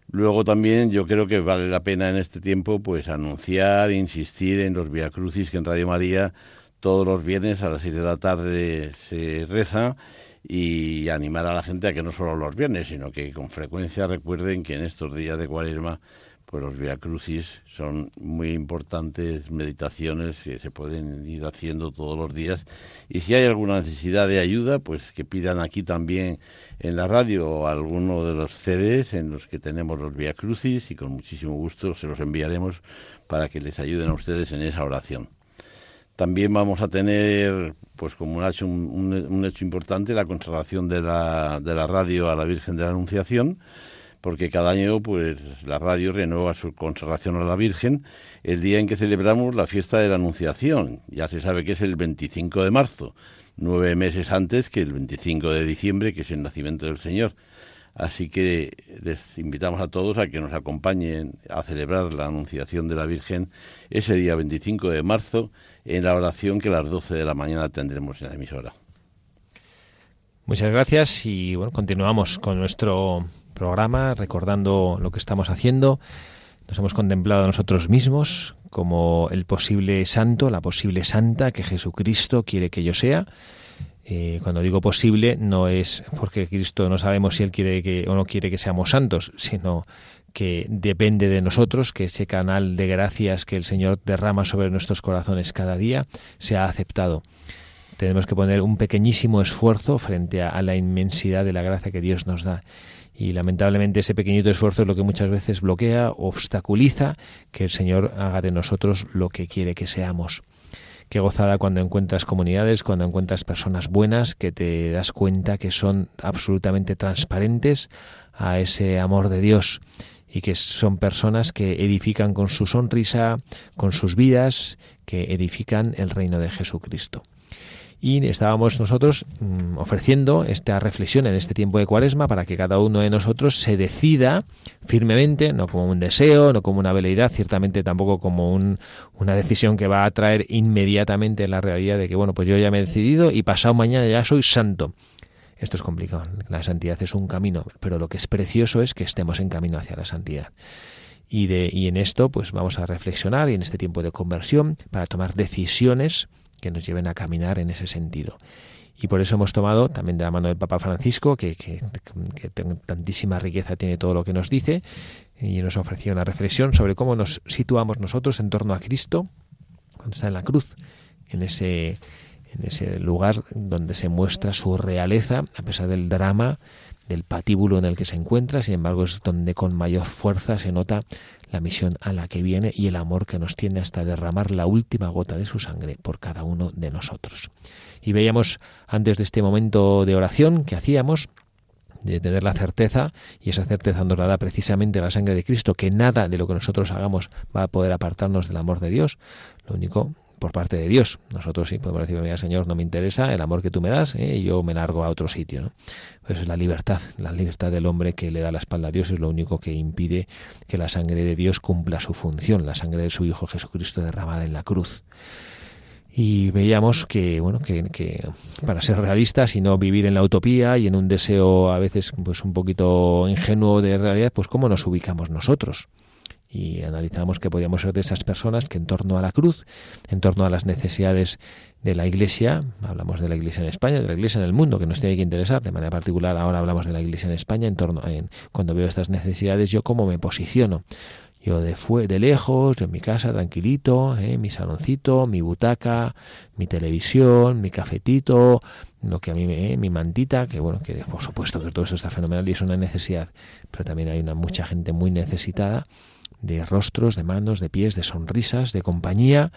Luego también yo creo que vale la pena en este tiempo pues anunciar, insistir en los Via Crucis que en Radio María todos los viernes a las 6 de la tarde se reza y animar a la gente a que no solo los viernes, sino que con frecuencia recuerden que en estos días de Cuaresma pues los Via Crucis son muy importantes meditaciones que se pueden ir haciendo todos los días y si hay alguna necesidad de ayuda, pues que pidan aquí también en la radio alguno de los CDs en los que tenemos los Via Crucis y con muchísimo gusto se los enviaremos para que les ayuden a ustedes en esa oración. También vamos a tener, pues como un hecho, un, hecho importante, la consagración de la, de la radio a la Virgen de la Anunciación, porque cada año pues la radio renueva su consagración a la Virgen el día en que celebramos la fiesta de la Anunciación. Ya se sabe que es el 25 de marzo nueve meses antes que el 25 de diciembre, que es el nacimiento del Señor. Así que les invitamos a todos a que nos acompañen a celebrar la Anunciación de la Virgen ese día 25 de marzo en la oración que a las 12 de la mañana tendremos en la emisora. Muchas gracias y bueno, continuamos con nuestro programa recordando lo que estamos haciendo. Nos hemos contemplado a nosotros mismos como el posible santo, la posible santa que Jesucristo quiere que yo sea. Eh, cuando digo posible, no es porque Cristo no sabemos si Él quiere que, o no quiere que seamos santos, sino que depende de nosotros que ese canal de gracias que el Señor derrama sobre nuestros corazones cada día sea aceptado. Tenemos que poner un pequeñísimo esfuerzo frente a la inmensidad de la gracia que Dios nos da y lamentablemente ese pequeñito esfuerzo es lo que muchas veces bloquea, obstaculiza que el Señor haga de nosotros lo que quiere que seamos. Qué gozada cuando encuentras comunidades, cuando encuentras personas buenas que te das cuenta que son absolutamente transparentes a ese amor de Dios y que son personas que edifican con su sonrisa, con sus vidas, que edifican el reino de Jesucristo y estábamos nosotros mm, ofreciendo esta reflexión en este tiempo de cuaresma para que cada uno de nosotros se decida firmemente, no como un deseo, no como una veleidad, ciertamente tampoco como una decisión que va a traer inmediatamente la realidad de que, bueno, pues yo ya me he decidido y pasado mañana ya soy santo. Esto es complicado. La santidad es un camino, pero lo que es precioso es que estemos en camino hacia la santidad. Y, de, y en esto, pues vamos a reflexionar y en este tiempo de conversión para tomar decisiones que nos lleven a caminar en ese sentido. Y por eso hemos tomado también de la mano del Papa Francisco, que, que, tantísima riqueza tiene todo lo que nos dice, y nos ofreció una reflexión sobre cómo nos situamos nosotros en torno a Cristo cuando está en la cruz, en ese, en ese lugar donde se muestra su realeza, a pesar del drama, del patíbulo en el que se encuentra, sin embargo es donde con mayor fuerza se nota la misión a la que viene y el amor que nos tiene hasta derramar la última gota de su sangre por cada uno de nosotros. Y veíamos antes de este momento de oración que hacíamos, de tener la certeza, y esa certeza nos la da precisamente la sangre de Cristo, que nada de lo que nosotros hagamos va a poder apartarnos del amor de Dios. Lo único por parte de Dios. Nosotros sí podemos decir, mira, Señor, no me interesa el amor que tú me das, ¿eh? y yo me largo a otro sitio. ¿no? Pues la libertad, la libertad del hombre que le da la espalda a Dios es lo único que impide que la sangre de Dios cumpla su función, la sangre de su Hijo Jesucristo derramada en la cruz. Y veíamos que, bueno, que, que, para ser realistas y no vivir en la utopía y en un deseo a veces pues un poquito ingenuo de realidad, pues cómo nos ubicamos nosotros y analizamos que podíamos ser de esas personas que en torno a la cruz, en torno a las necesidades de la Iglesia, hablamos de la Iglesia en España, de la Iglesia en el mundo, que nos tiene que interesar, de manera particular ahora hablamos de la Iglesia en España, en torno en, cuando veo estas necesidades, yo cómo me posiciono. Yo de, fue, de lejos, yo en mi casa, tranquilito, ¿eh? mi saloncito, mi butaca, mi televisión, mi cafetito, lo que a mí me, ¿eh? mi mantita, que bueno, que por supuesto que todo eso está fenomenal y es una necesidad, pero también hay una mucha gente muy necesitada de rostros, de manos, de pies, de sonrisas, de compañía,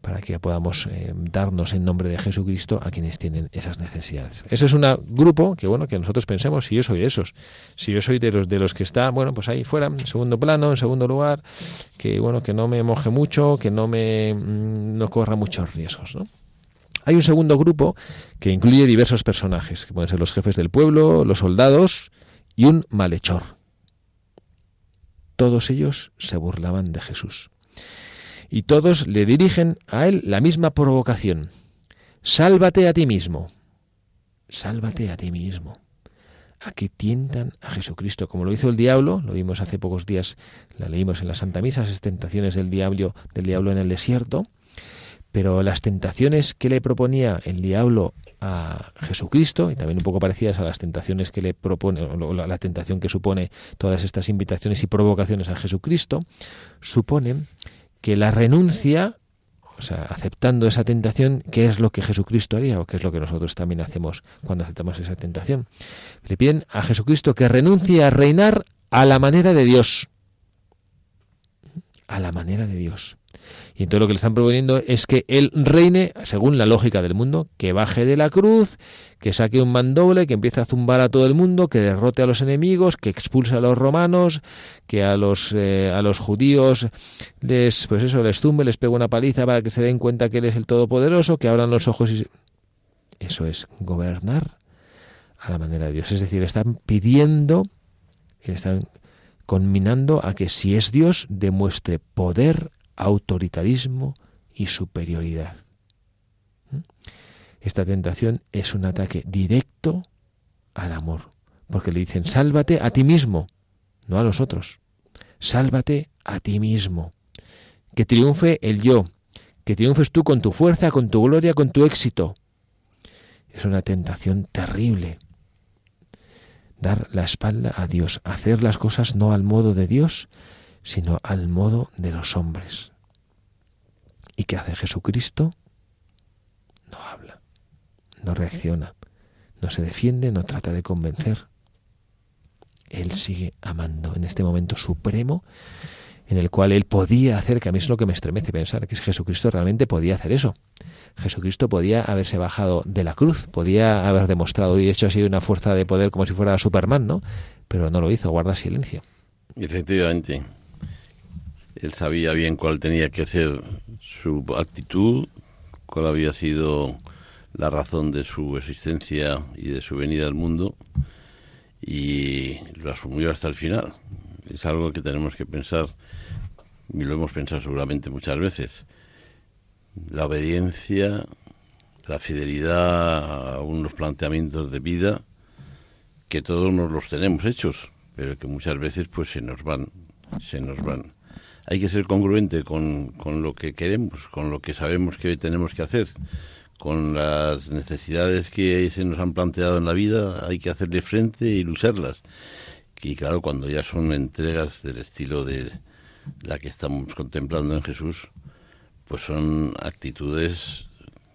para que podamos eh, darnos en nombre de Jesucristo a quienes tienen esas necesidades. Ese es un grupo que bueno que nosotros pensemos si yo soy de esos, si yo soy de los de los que está bueno pues ahí fuera, en segundo plano, en segundo lugar, que bueno que no me moje mucho, que no me mm, no corra muchos riesgos. Hay un segundo grupo que incluye diversos personajes, que pueden ser los jefes del pueblo, los soldados y un malhechor. Todos ellos se burlaban de Jesús. Y todos le dirigen a él la misma provocación. Sálvate a ti mismo. Sálvate a ti mismo. A que tientan a Jesucristo, como lo hizo el diablo, lo vimos hace pocos días, la leímos en la Santa Misa, esas tentaciones del diablo, del diablo en el desierto, pero las tentaciones que le proponía el diablo a Jesucristo, y también un poco parecidas a las tentaciones que le propone, o la, la tentación que supone todas estas invitaciones y provocaciones a Jesucristo, suponen que la renuncia, o sea, aceptando esa tentación, ¿qué es lo que Jesucristo haría o qué es lo que nosotros también hacemos cuando aceptamos esa tentación? Le piden a Jesucristo que renuncie a reinar a la manera de Dios. A la manera de Dios. Y entonces lo que le están proponiendo es que él reine según la lógica del mundo, que baje de la cruz, que saque un mandoble, que empiece a zumbar a todo el mundo, que derrote a los enemigos, que expulse a los romanos, que a los eh, a los judíos les pues eso les zumbe, les pegue una paliza para que se den cuenta que él es el todopoderoso, que abran los ojos y eso es gobernar a la manera de Dios, es decir, están pidiendo están conminando a que si es Dios demuestre poder autoritarismo y superioridad. ¿Mm? Esta tentación es un ataque directo al amor, porque le dicen, sálvate a ti mismo, no a los otros. Sálvate a ti mismo. Que triunfe el yo, que triunfes tú con tu fuerza, con tu gloria, con tu éxito. Es una tentación terrible. Dar la espalda a Dios, hacer las cosas no al modo de Dios, sino al modo de los hombres. ¿Y qué hace Jesucristo? No habla, no reacciona, no se defiende, no trata de convencer. Él sigue amando en este momento supremo en el cual él podía hacer, que a mí es lo que me estremece pensar, que Jesucristo realmente podía hacer eso. Jesucristo podía haberse bajado de la cruz, podía haber demostrado y hecho así una fuerza de poder como si fuera Superman, ¿no? Pero no lo hizo, guarda silencio. Efectivamente. Él sabía bien cuál tenía que ser su actitud, cuál había sido la razón de su existencia y de su venida al mundo y lo asumió hasta el final. Es algo que tenemos que pensar y lo hemos pensado seguramente muchas veces. La obediencia, la fidelidad a unos planteamientos de vida que todos nos los tenemos hechos, pero que muchas veces pues se nos van, se nos van hay que ser congruente con, con lo que queremos, con lo que sabemos que tenemos que hacer, con las necesidades que se nos han planteado en la vida, hay que hacerle frente y lucerlas. Y claro, cuando ya son entregas del estilo de la que estamos contemplando en Jesús, pues son actitudes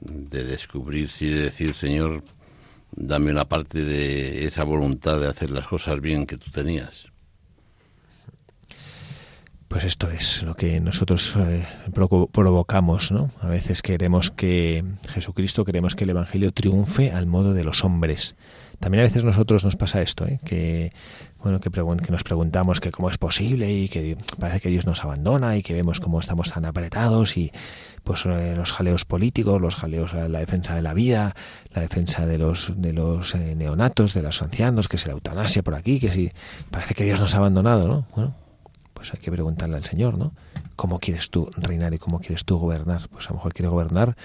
de descubrirse y de decir, Señor, dame una parte de esa voluntad de hacer las cosas bien que tú tenías. Pues esto es lo que nosotros eh, provocamos, ¿no? A veces queremos que Jesucristo, queremos que el Evangelio triunfe al modo de los hombres. También a veces nosotros nos pasa esto, ¿eh? que bueno que, que, nos preguntamos que cómo es posible y que parece que Dios nos abandona y que vemos cómo estamos tan apretados y pues eh, los jaleos políticos, los jaleos a la defensa de la vida, la defensa de los de los eh, neonatos, de los ancianos, que es la eutanasia por aquí, que si parece que Dios nos ha abandonado, ¿no? Bueno, pues hay que preguntarle al Señor, ¿no? ¿Cómo quieres tú reinar y cómo quieres tú gobernar? Pues a lo mejor quiere gobernar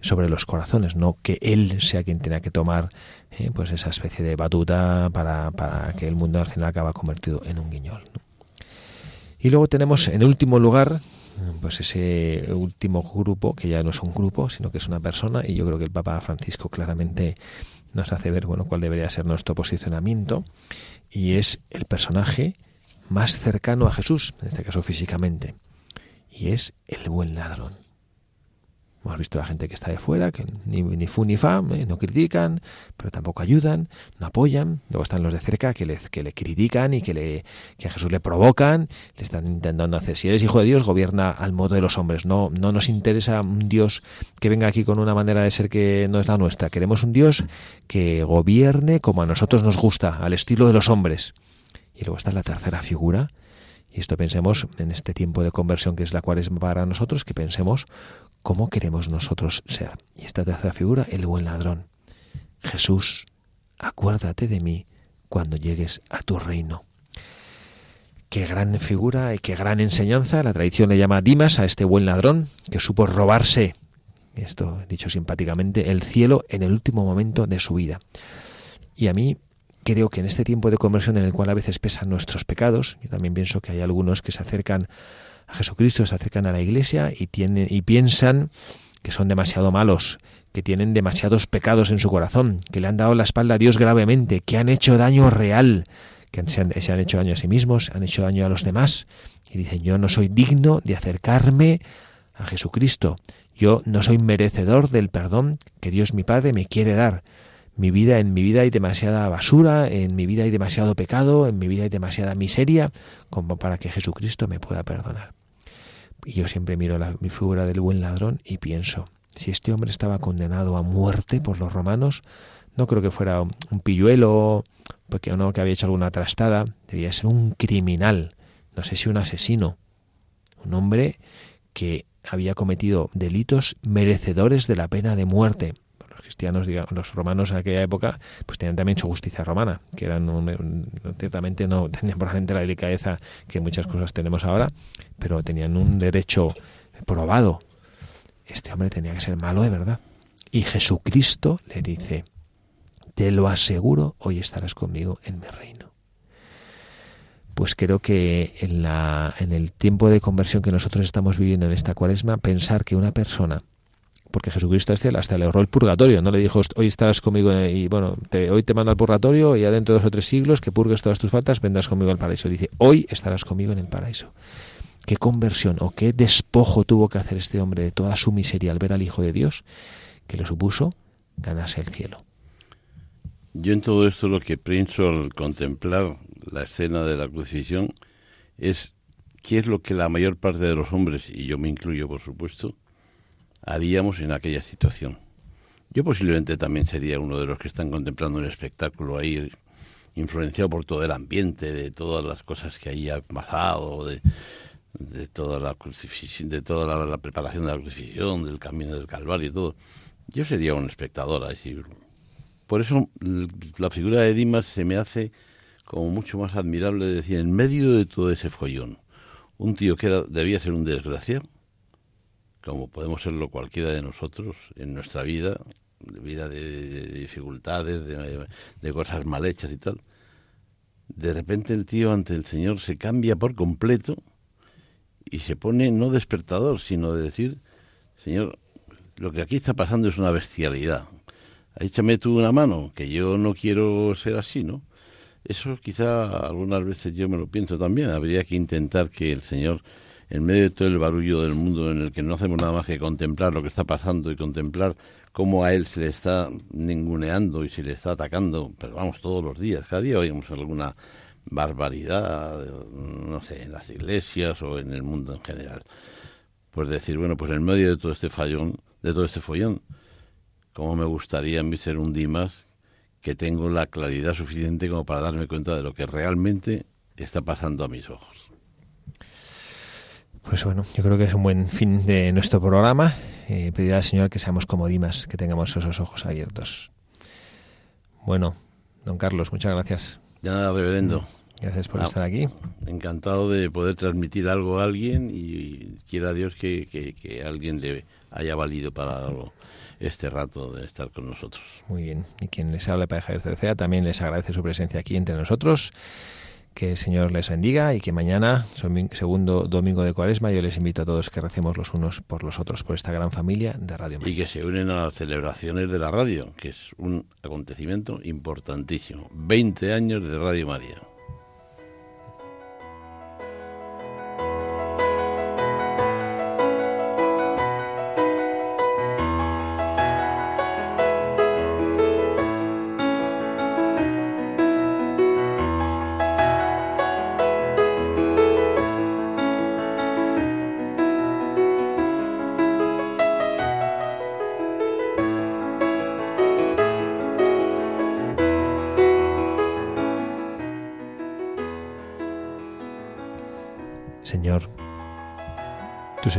sobre los corazones, no que Él sea quien tenga que tomar eh, pues esa especie de batuta para, para, que el mundo al final acaba convertido en un guiñol. Y luego tenemos en último lugar pues ese último grupo, que ya no es un grupo, sino que es una persona, y yo creo que el Papa Francisco claramente nos hace ver bueno cuál debería ser nuestro posicionamiento, y es el personaje más cercano a Jesús, en este caso físicamente, y es el buen ladrón. Hemos visto la gente que está de fuera, que ni, ni fu ni fa, ¿eh? no critican, pero tampoco ayudan, no apoyan. Luego están los de cerca que le, que le critican y que, le, que a Jesús le provocan, le están intentando hacer. Si eres hijo de Dios, gobierna al modo de los hombres. No, no nos interesa un Dios que venga aquí con una manera de ser que no es la nuestra. Queremos un Dios que gobierne como a nosotros nos gusta, al estilo de los hombres. Y luego está la tercera figura, y esto pensemos en este tiempo de conversión que es la cual es para nosotros, que pensemos cómo queremos nosotros ser. Y esta tercera figura, el buen ladrón. Jesús, acuérdate de mí cuando llegues a tu reino. Qué gran figura y qué gran enseñanza. La tradición le llama Dimas a este buen ladrón que supo robarse, esto dicho simpáticamente, el cielo en el último momento de su vida. Y a mí creo que en este tiempo de conversión en el cual a veces pesan nuestros pecados, yo también pienso que hay algunos que se acercan a Jesucristo, se acercan a la iglesia y, tienen, y piensan que son demasiado malos, que tienen demasiados pecados en su corazón, que le han dado la espalda a Dios gravemente, que han hecho daño real, que se han, se han hecho daño a sí mismos, han hecho daño a los demás, y dicen, yo no soy digno de acercarme a Jesucristo, yo no soy merecedor del perdón que Dios mi Padre me quiere dar. Mi vida, en mi vida hay demasiada basura, en mi vida hay demasiado pecado, en mi vida hay demasiada miseria, como para que Jesucristo me pueda perdonar. Y yo siempre miro la, mi figura del buen ladrón y pienso, si este hombre estaba condenado a muerte por los romanos, no creo que fuera un, pilluelo, porque no que había hecho alguna trastada, debía ser un criminal, no sé si un asesino, un hombre que había cometido delitos merecedores de la pena de muerte. Cristianos, digamos, los romanos en aquella época, pues tenían también su justicia romana, que eran ciertamente no tenían probablemente la delicadeza que muchas cosas tenemos ahora, pero tenían un derecho probado. Este hombre tenía que ser malo de verdad. Y Jesucristo le dice, te lo aseguro, hoy estarás conmigo en mi reino pues creo que en, la, en el tiempo de conversión que nosotros estamos viviendo en esta cuaresma, pensar que una persona, porque Jesucristo hasta le ahorró el purgatorio, no le dijo, hoy estarás conmigo y bueno, hoy te mando al purgatorio y ya dentro de dos o tres siglos que purgues todas tus faltas, vendrás conmigo al paraíso. Dice, hoy estarás conmigo en el paraíso. ¿Qué conversión o qué despojo tuvo que hacer este hombre de toda su miseria al ver al Hijo de Dios que le supuso ganarse el cielo? Yo en todo esto lo que pienso al contemplar la escena de la crucifixión es qué es lo que la mayor parte de los hombres, y yo me incluyo por supuesto, haríamos en aquella situación. Yo posiblemente también sería uno de los que están contemplando un espectáculo ahí, influenciado por todo el ambiente, de todas las cosas que ahí ha pasado, de, de toda la de toda la, preparación de la crucifixión, del camino del Calvario y todo. Yo sería un espectador, así. Por eso la figura de Dimas se me hace como mucho más admirable decir, en medio de todo ese follón, un tío que era, debía ser un desgraciado, como podemos serlo cualquiera de nosotros en nuestra vida, de vida de, dificultades, de, cosas mal hechas y tal, de repente el tío ante el Señor se cambia por completo y se pone no despertador, sino de decir, Señor, lo que aquí está pasando es una bestialidad. Échame tú una mano, que yo no quiero ser así, ¿no? Eso quizá algunas veces yo me lo pienso también. Habría que intentar que el Señor, en medio de todo el barullo del mundo en el que no hacemos nada más que contemplar lo que está pasando y contemplar cómo a Él se le está ninguneando y se le está atacando, pero vamos, todos los días, cada día oímos alguna barbaridad, no sé, en las iglesias o en el mundo en general. Pues decir, bueno, pues en medio de todo este fallón, de todo este follón, como me gustaría a mí ser un Dimas que tengo la claridad suficiente como para darme cuenta de lo que realmente está pasando a mis ojos. Pues bueno, yo creo que es un buen fin de nuestro programa. Eh, pedir al Señor que seamos como Dimas, que tengamos esos ojos abiertos. Bueno, don Carlos, muchas gracias. Ya nada, reverendo. Gracias por ah, estar aquí. Encantado de poder transmitir algo a alguien y quiera Dios que, que, que alguien le haya valido para algo este rato de estar con nosotros. Muy bien. Y quien les habla para Javier Cercea también les agradece su presencia aquí entre nosotros. Que el Señor les bendiga y que mañana, segundo domingo de Cuaresma, yo les invito a todos que recemos los unos por los otros por esta gran familia de Radio María. Y que se unen a las celebraciones de la radio, que es un acontecimiento importantísimo. 20 años de Radio María.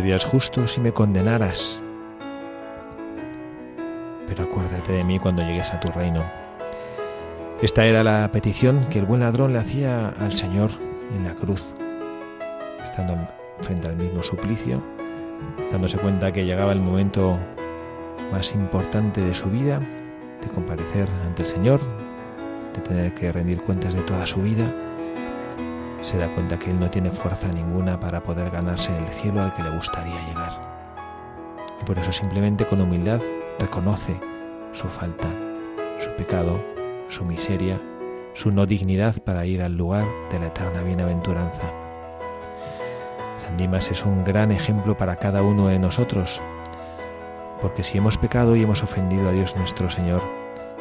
Serías justo si me condenaras. Pero acuérdate de mí cuando llegues a tu reino. Esta era la petición que el buen ladrón le hacía al Señor en la cruz, estando frente al mismo suplicio, dándose cuenta que llegaba el momento más importante de su vida, de comparecer ante el Señor, de tener que rendir cuentas de toda su vida, se da cuenta que él no tiene fuerza ninguna para poder ganarse el cielo al que le gustaría llegar. Y por eso simplemente con humildad reconoce su falta, su pecado, su miseria, su no dignidad para ir al lugar de la eterna bienaventuranza. San Dimas es un gran ejemplo para cada uno de nosotros, porque si hemos pecado y hemos ofendido a Dios nuestro Señor,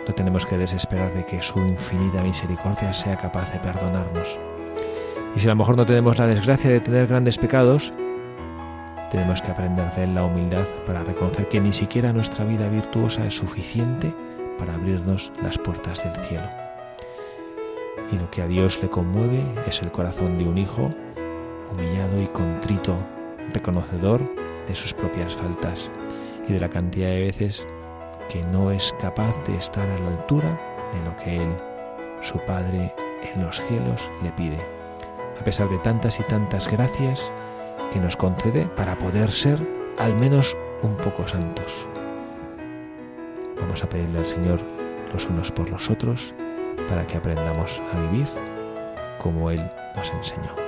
no tenemos que desesperar de que su infinita misericordia sea capaz de perdonarnos. Y si a lo mejor no tenemos la desgracia de tener grandes pecados, tenemos que aprender de él la humildad para reconocer que ni siquiera nuestra vida virtuosa es suficiente para abrirnos las puertas del cielo. Y lo que a Dios le conmueve es el corazón de un hijo humillado y contrito, reconocedor de sus propias faltas y de la cantidad de veces que no es capaz de estar a la altura de lo que Él, su Padre en los cielos, le pide, a pesar de tantas y tantas gracias que nos concede para poder ser al menos un poco santos. Vamos a pedirle al Señor los unos por los otros para que aprendamos a vivir como Él nos enseñó.